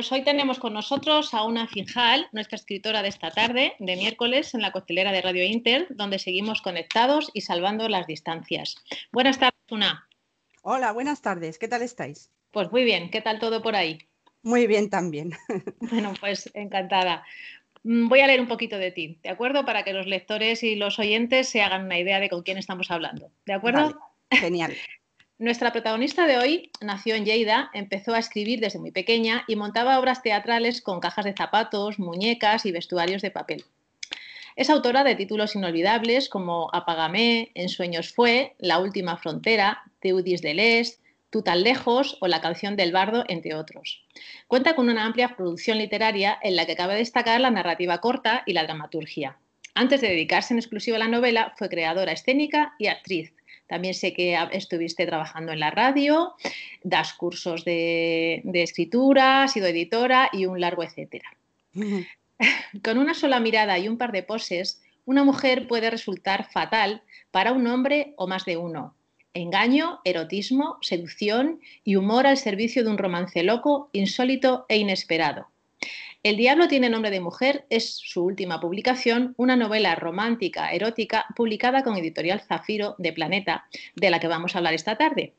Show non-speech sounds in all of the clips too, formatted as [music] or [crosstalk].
Pues hoy tenemos con nosotros a una Finjal, nuestra escritora de esta tarde, de miércoles, en la costelera de Radio Inter, donde seguimos conectados y salvando las distancias. Buenas tardes, Una. Hola, buenas tardes. ¿Qué tal estáis? Pues muy bien. ¿Qué tal todo por ahí? Muy bien también. [laughs] Bueno, pues encantada. Mm, voy a leer un poquito de ti, ¿de acuerdo? Para que los lectores y los oyentes se hagan una idea de con quién estamos hablando, ¿de acuerdo? genial. Nuestra protagonista de hoy nació en Lleida, empezó a escribir desde muy pequeña y montaba obras teatrales con cajas de zapatos, muñecas y vestuarios de papel. Es autora de títulos inolvidables como Apágame, En sueños fue, La última frontera, Teudis del Est, Tú tan lejos o La canción del bardo, entre otros. Cuenta con una amplia producción literaria en la que cabe destacar la narrativa corta y la dramaturgia. Antes de dedicarse en exclusiva a la novela, fue creadora escénica y actriz. También sé que estuviste trabajando en la radio, das cursos de, escritura, has sido editora y un largo etcétera. [laughs] Con una sola mirada y un par de poses, una mujer puede resultar fatal para un hombre o más de uno. Engaño, erotismo, seducción y humor al servicio de un romance loco, insólito e inesperado. El diablo tiene nombre de mujer es su última publicación, una novela romántica erótica publicada con editorial Zafiro de Planeta, de la que vamos a hablar esta tarde.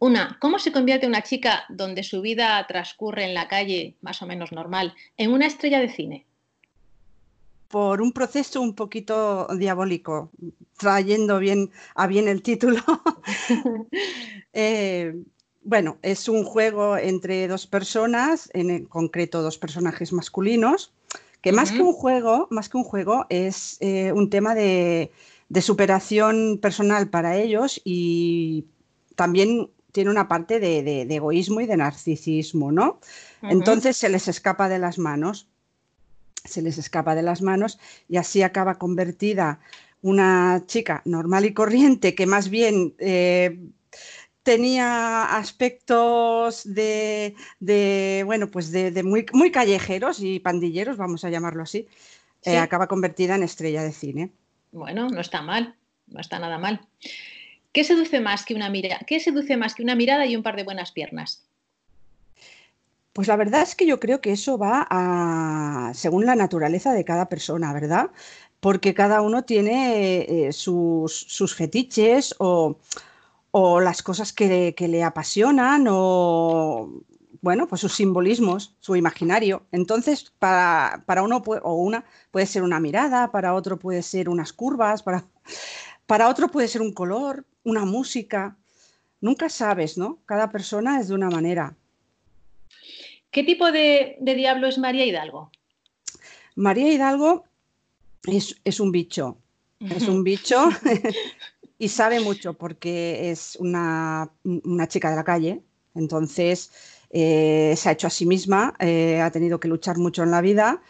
Una, ¿cómo se convierte una chica donde su vida transcurre en la calle, más o menos normal, en una estrella de cine? Por un proceso un poquito diabólico, trayendo bien a bien el título. [laughs] [laughs] eh, bueno, es un juego entre dos personas, en concreto dos personajes masculinos, que más que un juego, más que un juego, es eh, un tema de, superación personal para ellos y también tiene una parte de, egoísmo y de narcisismo, ¿no? Entonces se les escapa de las manos, se les escapa de las manos y así acaba convertida una chica normal y corriente que más bien eh, tenía aspectos de, bueno, pues de, muy, muy, callejeros y pandilleros, vamos a llamarlo así, eh, acaba convertida en estrella de cine. Bueno, no está mal, no está nada mal. ¿Qué seduce más que una mira ¿Qué seduce más que una mirada y un par de buenas piernas? Pues la verdad es que yo creo que eso va a, según la naturaleza de cada persona, ¿verdad? Porque cada uno tiene eh, sus, sus, fetiches o, o las cosas que, le apasionan o, bueno, pues sus simbolismos, su imaginario. Entonces, para, uno o una puede ser una mirada, para otro puede ser unas curvas, para, para otro puede ser un color, una música. Nunca sabes, ¿no? Cada persona es de una manera. ¿Qué tipo de, diablo es María Hidalgo? María Hidalgo es, es un bicho. Es un bicho [laughs] y sabe mucho porque es una, chica de la calle, entonces eh, se ha hecho a sí misma, eh, ha tenido que luchar mucho en la vida,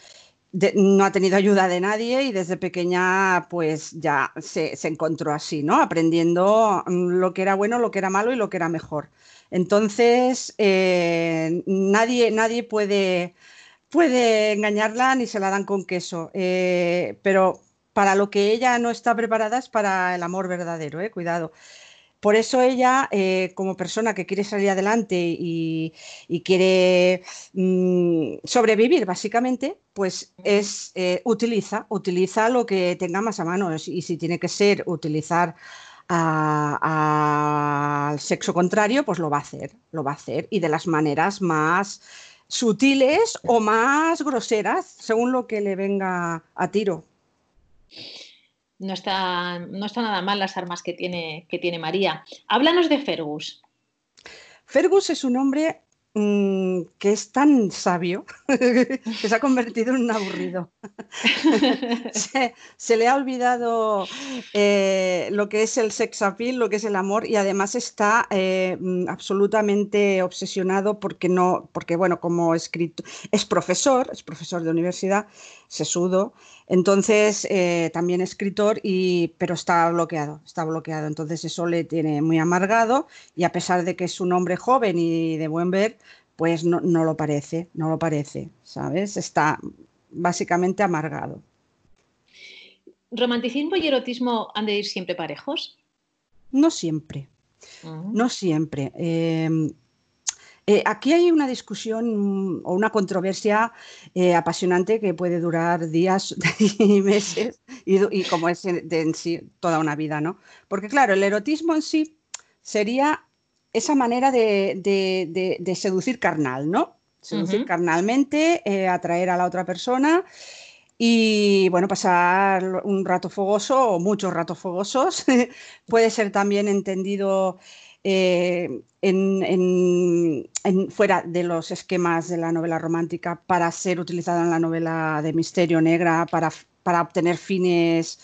no ha tenido ayuda de nadie y desde pequeña pues ya se, encontró así, ¿no? Aprendiendo lo que era bueno, lo que era malo y lo que era mejor. Entonces, eh, nadie, nadie puede, puede engañarla ni se la dan con queso, pero para lo que ella no está preparada es para el amor verdadero, ¿eh? cuidado. Por eso ella, eh, como persona que quiere salir adelante y, quiere mm, sobrevivir, básicamente, pues es eh, utiliza, utiliza lo que tenga más a mano. Y si tiene que ser utilizar al sexo contrario, pues lo va a hacer, lo va a hacer. Y de las maneras más sutiles o más groseras, según lo que le venga a tiro. No está, no está nada mal las armas que tiene, que tiene María. Háblanos de Fergus. Fergus es un hombre mm, que es tan sabio [laughs] que se ha convertido en un aburrido. [laughs] se, le ha olvidado eh, lo que es el sex appeal, lo que es el amor, y además está eh, mm, absolutamente obsesionado porque no, porque bueno, como escrito, es profesor, es profesor de universidad, sesudo, entonces, eh, también escritor, y, pero está bloqueado, está bloqueado. Entonces, eso le tiene muy amargado y a pesar de que es un hombre joven y de buen ver, pues no, lo parece, no lo parece, ¿sabes? Está básicamente amargado. ¿Romanticismo y erotismo han de ir siempre parejos? No siempre, no siempre. Em, Eh, aquí hay una discusión o una controversia eh, apasionante que puede durar días [laughs] y meses y, como es en sí toda una vida, ¿no? Porque claro, el erotismo en sí sería esa manera de, seducir carnal, ¿no? Seducir carnalmente, eh, atraer a la otra persona y bueno, pasar un rato fogoso o muchos ratos fogosos. [laughs] Puede ser también entendido eh, en, fuera de los esquemas de la novela romántica para ser utilizado en la novela de misterio negra, para, para obtener fines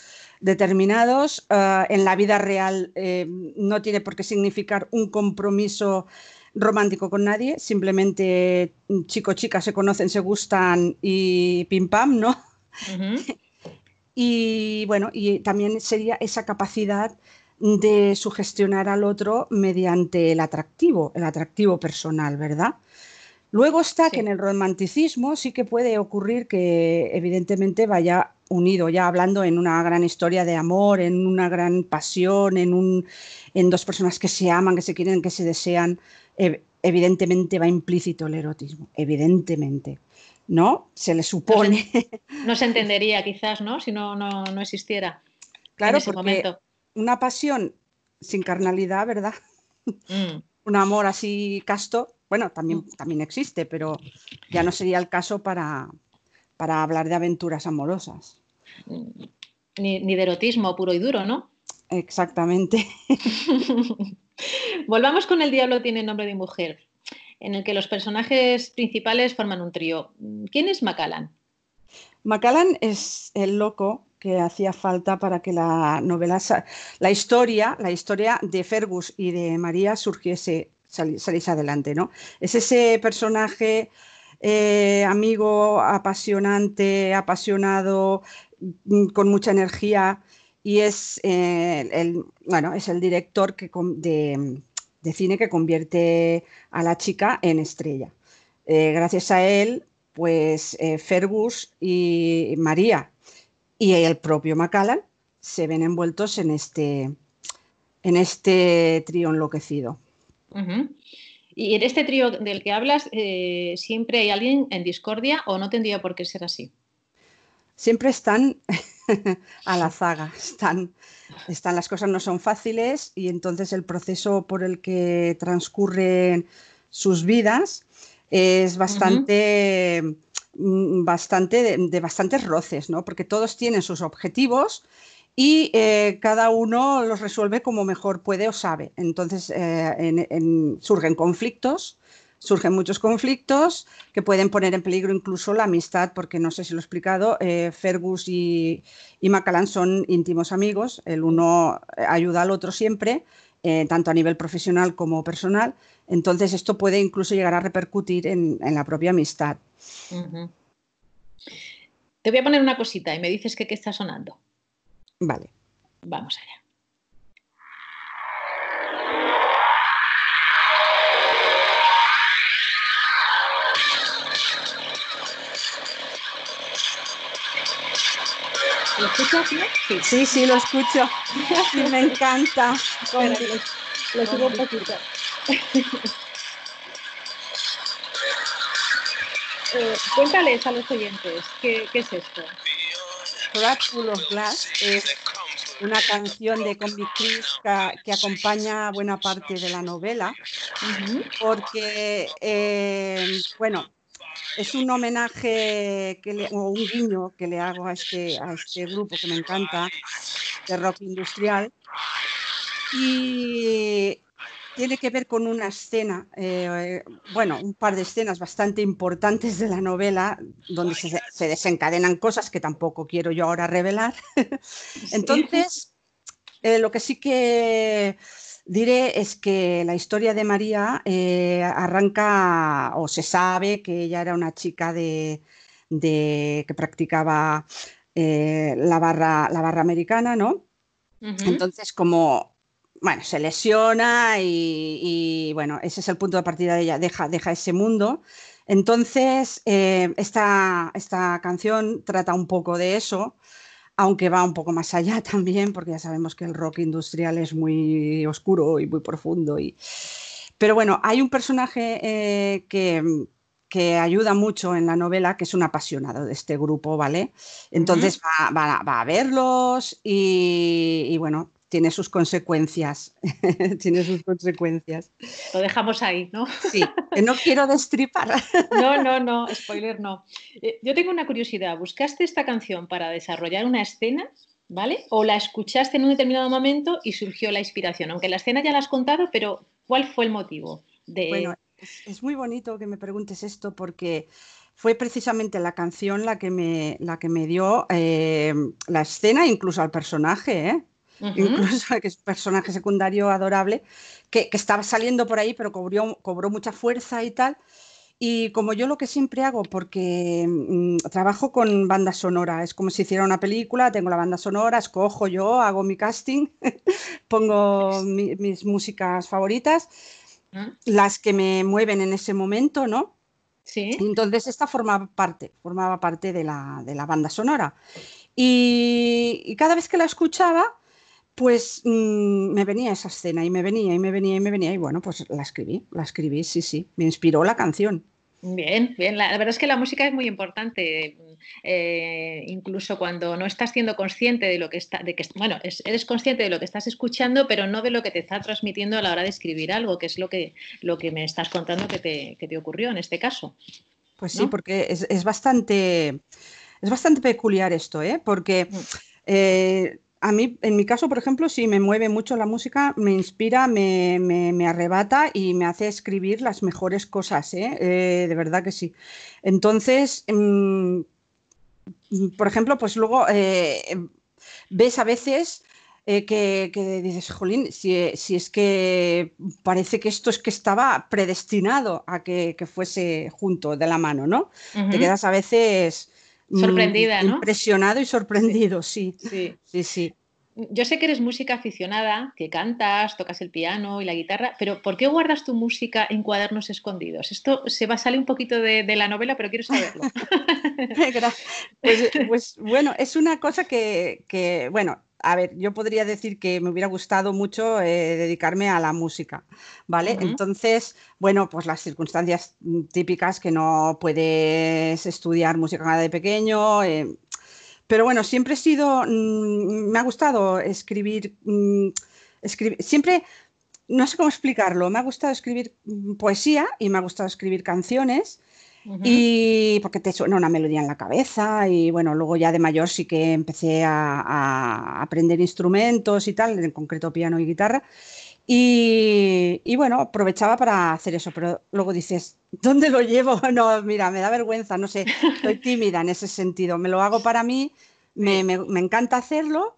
determinados. Eh, en la vida real eh, no tiene por qué significar un compromiso romántico con nadie, simplemente chico chica se conocen, se gustan y pim pam, ¿no? [laughs] y bueno, y también sería esa capacidad de sugestionar al otro mediante el atractivo, el atractivo personal, ¿verdad? Luego está que en el romanticismo sí que puede ocurrir que evidentemente vaya unido, ya hablando en una gran historia de amor, en una gran pasión, en, un, en dos personas que se aman, que se quieren, que se desean, evidentemente va implícito el erotismo, evidentemente. ¿no? Se le supone. No se, entendería quizás, ¿no? Si no, no, existiera. Claro, porque una pasión sin carnalidad, ¿verdad? Mm. Un amor así casto, bueno, también, también existe, pero ya no sería el caso para, para hablar de aventuras amorosas. Ni, ni de erotismo puro y duro, ¿no? Exactamente. [laughs] Volvamos con El Diablo tiene nombre de mujer en el que los personajes principales forman un trío. ¿Quién es Macallan? Macallan es el loco que hacía falta para que la novela, la historia, la historia de Fergus y de María surgiese, saliese adelante, ¿no? Es ese personaje eh, amigo, apasionante, apasionado, mm, con mucha energía y es, eh, el, bueno, es el director que, de, de cine que convierte a la chica en estrella. Eh, gracias a él, pues Fergus y María y el propio Macallan se ven envueltos en este, en este trío enloquecido. Y en este trío del que hablas, eh, ¿siempre hay alguien en discordia o no tendría por qué ser así? Siempre están [laughs] a la zaga, están están, las cosas no son fáciles y entonces el proceso por el que transcurren sus vidas es bastante, mm, bastante de, bastantes roces, ¿no? Porque todos tienen sus objetivos y eh, cada uno los resuelve como mejor puede o sabe. Entonces eh, surgen conflictos surgen muchos conflictos que pueden poner en peligro incluso la amistad, porque no sé si lo he explicado, eh, Fergus y, y Macallan son íntimos amigos, el uno ayuda al otro siempre, tanto a nivel profesional como personal, entonces esto puede incluso llegar a repercutir en, la propia amistad. Te voy a poner una cosita y me dices que qué está sonando. Vale. Vamos allá. ¿Lo escuchas, Sí, sí, lo escucho. [laughs] me encanta. lo, subo un poquito. [laughs] eh, cuéntales a los oyentes, ¿qué, qué es esto? Of Glass es una canción de Combi Chris que, acompaña buena parte de la novela, porque, eh, bueno, es un homenaje que o un guiño que le hago a este, a este grupo que me encanta, de rock industrial. Y tiene que ver con una escena, eh, bueno, un par de escenas bastante importantes de la novela, donde se, desencadenan cosas que tampoco quiero yo ahora revelar. Entonces, eh, lo que sí que diré es que la historia de María eh, arranca o se sabe que ella era una chica de, que practicaba la, barra, la barra americana, ¿no? Entonces, como bueno, se lesiona y, bueno, ese es el punto de partida de ella, deja, deja ese mundo. Entonces, eh, esta, esta canción trata un poco de eso aunque va un poco más allá [laughs] también, porque ya sabemos que el rock industrial es muy oscuro y muy profundo. Y... Pero bueno, hay un personaje eh, que, que ayuda mucho en la novela, que es un apasionado de este grupo, ¿vale? Entonces va, a verlos y, bueno, tiene sus consecuencias. [laughs] tiene sus consecuencias. Lo dejamos ahí, ¿no? sí, no quiero destripar. [laughs] no, no, no, spoiler no. Eh, yo tengo una curiosidad. ¿Buscaste esta canción para desarrollar una escena? ¿Vale? ¿O la escuchaste en un determinado momento y surgió la inspiración? Aunque la escena ya la has contado, pero ¿cuál fue el motivo? De es, muy bonito que me preguntes esto porque fue precisamente la canción la que me, la que me dio eh, la escena, incluso al personaje, ¿eh? Incluso [laughs] que es un personaje secundario adorable, que, estaba saliendo por ahí, pero cobró, cobró mucha fuerza y tal. Y como yo lo que siempre hago, porque mm, trabajo con banda sonora, es como si hiciera una película, tengo la banda sonora, escojo yo, hago mi casting, [laughs] pongo mis músicas favoritas las que me mueven en ese momento, ¿no? Sí. Entonces esta formaba parte, formaba parte de la, de la banda sonora. Y, cada vez que la escuchaba, pues mm, me venía esa escena y me venía y me venía y me venía y bueno, pues la escribí, la escribí, sí, sí, me inspiró la canción. Bien, bien. La, verdad es que la música es muy importante, eh, incluso cuando no estás siendo consciente de lo que está, de que, bueno, eres consciente de lo que estás escuchando, pero no de lo que te está transmitiendo a la hora de escribir algo, que es lo que, lo que me estás contando que te, que te ocurrió en este caso. Pues sí, porque es, es, bastante, es bastante peculiar esto, ¿eh? Porque mm. eh, a mí, en mi caso, por ejemplo, sí me mueve mucho la música, me inspira, me, arrebata y me hace escribir las mejores cosas, ¿eh? Eh, de verdad que sí. Entonces, mm, por ejemplo, pues luego eh, ves a veces que, dices, jolín, si, es que parece que esto es que estaba predestinado a que, fuese junto de la mano, ¿no? Te quedas a veces Sorprendida, ¿no? Impresionado y sorprendido, sí. Sí, sí. sí. Yo sé que eres música aficionada, que cantas, tocas el piano y la guitarra, pero ¿por qué guardas tu música en cuadernos escondidos? Esto se va a salir un poquito de, la novela, pero quiero saberlo. [laughs] pues, pues, bueno, es una cosa que, que, bueno, a ver, yo podría decir que me hubiera gustado mucho eh, dedicarme a la música, ¿vale? Entonces, bueno, pues las circunstancias mm, típicas que no puedes estudiar música de pequeño, eh, pero bueno, siempre he sido, mm, me ha gustado escribir, mm, escribir, siempre, no sé cómo explicarlo, me ha gustado escribir poesía y me ha gustado escribir canciones. Y porque te suena una melodía en la cabeza y bueno, luego ya de mayor sí que empecé a, aprender instrumentos y tal, en concreto piano y guitarra. Y, bueno, aprovechaba para hacer eso, pero luego dices, ¿dónde lo llevo? [laughs] No, mira, me da vergüenza, no sé, estoy tímida en ese sentido, me lo hago para mí, me, me, me encanta hacerlo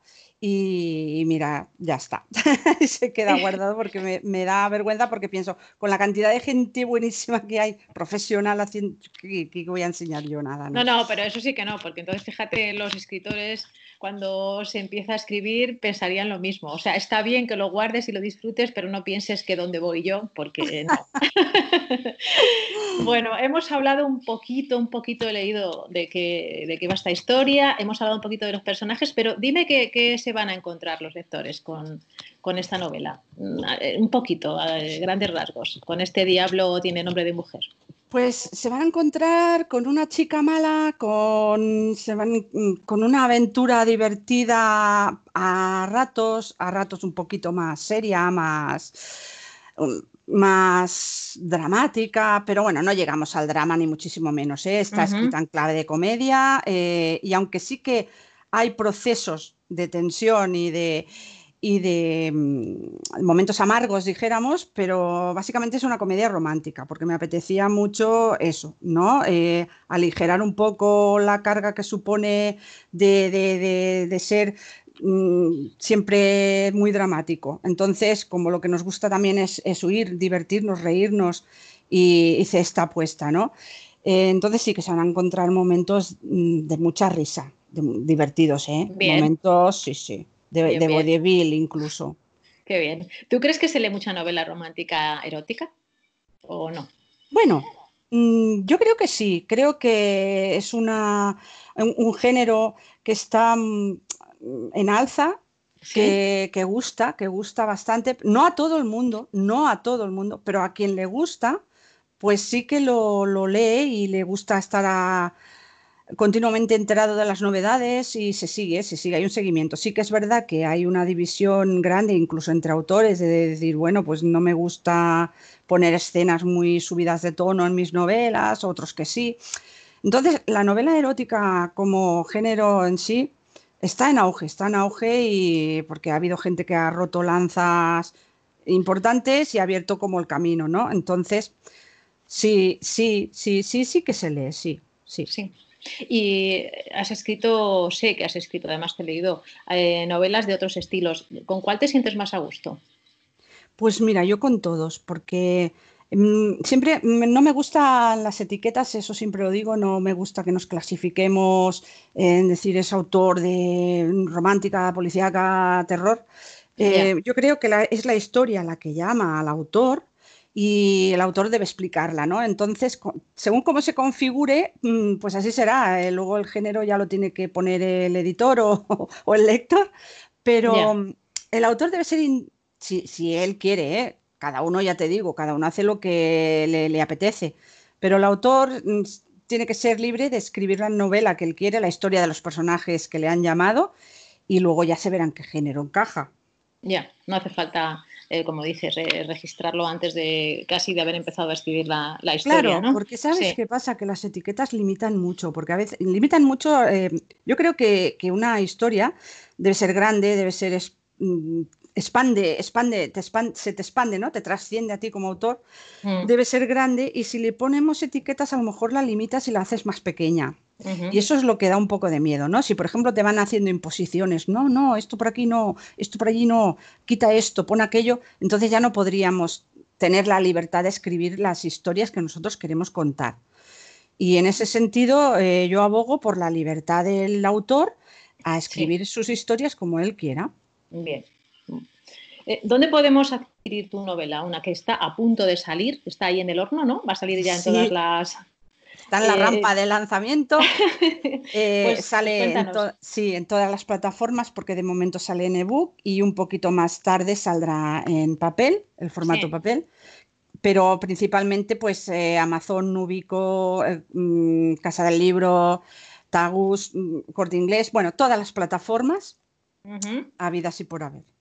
y, mira, ya está. [laughs] se queda guardado porque me, da vergüenza porque pienso, con la cantidad de gente buenísima que hay, profesional, haciendo, que, voy a enseñar yo nada. ¿no? no, no, pero eso sí que no, porque entonces fíjate, los escritores cuando se empieza a escribir pensarían lo mismo. O sea, está bien que lo guardes y lo disfrutes, pero no pienses que dónde voy yo, porque no. [laughs] bueno, hemos hablado un poquito, un poquito he leído de qué, de qué va esta historia, hemos hablado un poquito de los personajes, pero dime qué, se van a encontrar los lectores con, con esta novela. Mm, un poquito, a grandes rasgos. Con este diablo tiene nombre de mujer. Pues se van a encontrar con una chica mala, con, se van, con una aventura divertida a ratos, a ratos un poquito más seria, más, um, más dramática, pero bueno, no llegamos al drama ni muchísimo menos. ¿eh? Está escrita en clave de comedia eh, y aunque sí que hay procesos de tensión y de, y de mm, momentos amargos, dijéramos, pero básicamente es una comedia romántica, porque me apetecía mucho eso, ¿no? Eh, aligerar un poco la carga que supone de, ser mm, siempre muy dramático. Entonces, como lo que nos gusta también es, huir, divertirnos, reírnos y hice esta apuesta, ¿no? Eh, entonces sí que se van a encontrar momentos mm, de mucha risa, divertidos, ¿eh? Momentos, sí, sí de, de incluso. Qué bien. ¿Tú crees que se lee mucha novela romántica erótica o no? Bueno, mm, yo creo que sí. Creo que es una, un, género que está mm, en alza que, gusta, que gusta bastante, no a todo el mundo, no a todo el mundo, pero a quien le gusta, pues sí que lo, lo lee y le gusta estar a, continuamente enterado de las novedades y se sigue, se sigue, hay un seguimiento. Sí que es verdad que hay una división grande incluso entre autores de decir, bueno, pues no me gusta poner escenas muy subidas de tono en mis novelas, otros que sí. Entonces, la novela erótica como género en sí está en auge, está en auge y porque ha habido gente que ha roto lanzas importantes y ha abierto como el camino, ¿no? Entonces, sí, sí, sí, sí, sí que se lee, sí, sí. Sí. Y has escrito, sé que has escrito, además te he leído, eh, novelas de otros estilos. ¿Con cuál te sientes más a gusto? Pues mira, yo con todos, porque mm, siempre mm, no me gustan las etiquetas, eso siempre lo digo, no me gusta que nos clasifiquemos en decir es autor de romántica, policíaca, terror. Eh, yo creo que es la historia la que llama al autor y el autor debe explicarla, ¿no? Entonces, según cómo se configure, mm, pues así será. Eh, luego el género ya lo tiene que poner el editor o, [laughs] el lector, pero el autor debe ser, si, él quiere, ¿eh? cada uno, ya te digo, cada uno hace lo que le, apetece, pero el autor mm, tiene que ser libre de escribir la novela que él quiere, la historia de los personajes que le han llamado, y luego ya se verán qué género encaja. Ya, no hace falta eh, como dices, registrarlo antes de casi de haber empezado a escribir la, historia. Claro, porque sabes qué pasa, que las etiquetas limitan mucho, porque a veces limitan mucho, eh, yo creo que, que, una historia debe ser grande, debe ser mm, expande, expande, te se te expande, ¿no? Te trasciende a ti como autor, mm. debe ser grande y si le ponemos etiquetas a lo mejor la limitas y la haces más pequeña. Y eso es lo que da un poco de miedo, ¿no? Si por ejemplo te van haciendo imposiciones, no, no, esto por aquí no, esto por allí no, quita esto, pon aquello, entonces ya no podríamos tener la libertad de escribir las historias que nosotros queremos contar. Y en ese sentido eh, yo abogo por la libertad del autor a escribir sus historias como él quiera. Bien, eh, ¿Dónde podemos adquirir tu novela? Una que está a punto de salir, está ahí en el horno, ¿no? Va a salir ya en todas las... Está en la eh, rampa de lanzamiento. [laughs] Eh, pues, sale en, sí, en todas las plataformas porque de momento sale en ebook y un poquito más tarde saldrá en papel, el formato papel. Pero principalmente pues Amazon, Nubico, mm, Casa del Libro, Tagus, mm, Corte Inglés, bueno, todas las plataformas habidas y por haber.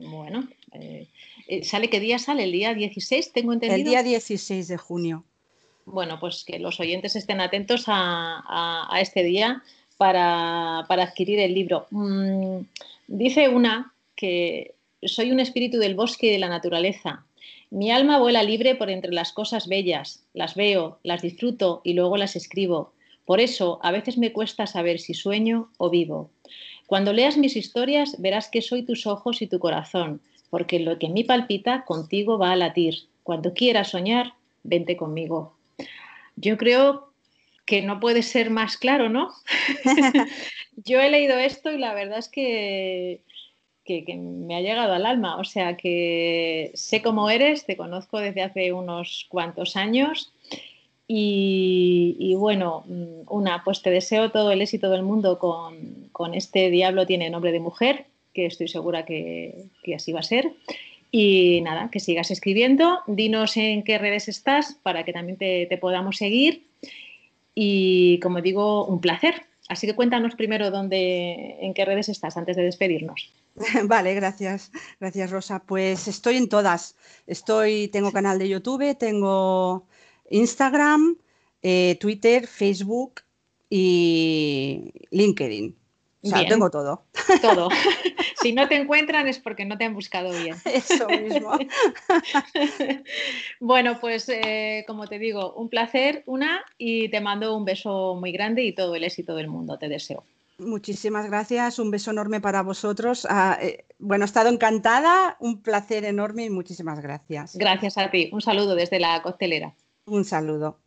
Bueno, eh, eh, ¿sale qué día sale? ¿El día 16? Tengo entendido. El día 16 de junio. Bueno, pues que los oyentes estén atentos a, este día para, adquirir el libro. Mm, dice una que soy un espíritu del bosque y de la naturaleza. Mi alma vuela libre por entre las cosas bellas, las veo, las disfruto y luego las escribo. Por eso a veces me cuesta saber si sueño o vivo. Cuando leas mis historias verás que soy tus ojos y tu corazón, porque lo que en mí palpita contigo va a latir. Cuando quieras soñar, vente conmigo. Yo creo que no puede ser más claro, ¿no? [laughs] Yo he leído esto y la verdad es que, que, me ha llegado al alma. O sea que sé cómo eres, te conozco desde hace unos cuantos años y, bueno, mm, una, pues te deseo todo el éxito del mundo con, este Diablo tiene nombre de mujer, que estoy segura que, así va a ser. Y nada, que sigas escribiendo. Dinos en qué redes estás para que también te, podamos seguir. Y como digo, un placer. Así que cuéntanos primero dónde, en qué redes estás antes de despedirnos. [laughs] Vale, gracias, gracias Rosa. Pues estoy en todas. Estoy, tengo canal de YouTube, tengo Instagram, eh, Twitter, Facebook y LinkedIn. O sea, tengo todo. Todo. [laughs] si no te encuentran es porque no te han buscado bien. Eso mismo. [laughs] bueno, pues eh, como te digo, un placer, una, y te mando un beso muy grande y todo el éxito del mundo, te deseo. Muchísimas gracias, un beso enorme para vosotros. Ah, eh, bueno, he estado encantada, un placer enorme y muchísimas gracias. Gracias a ti, un saludo desde la costelera. Un saludo.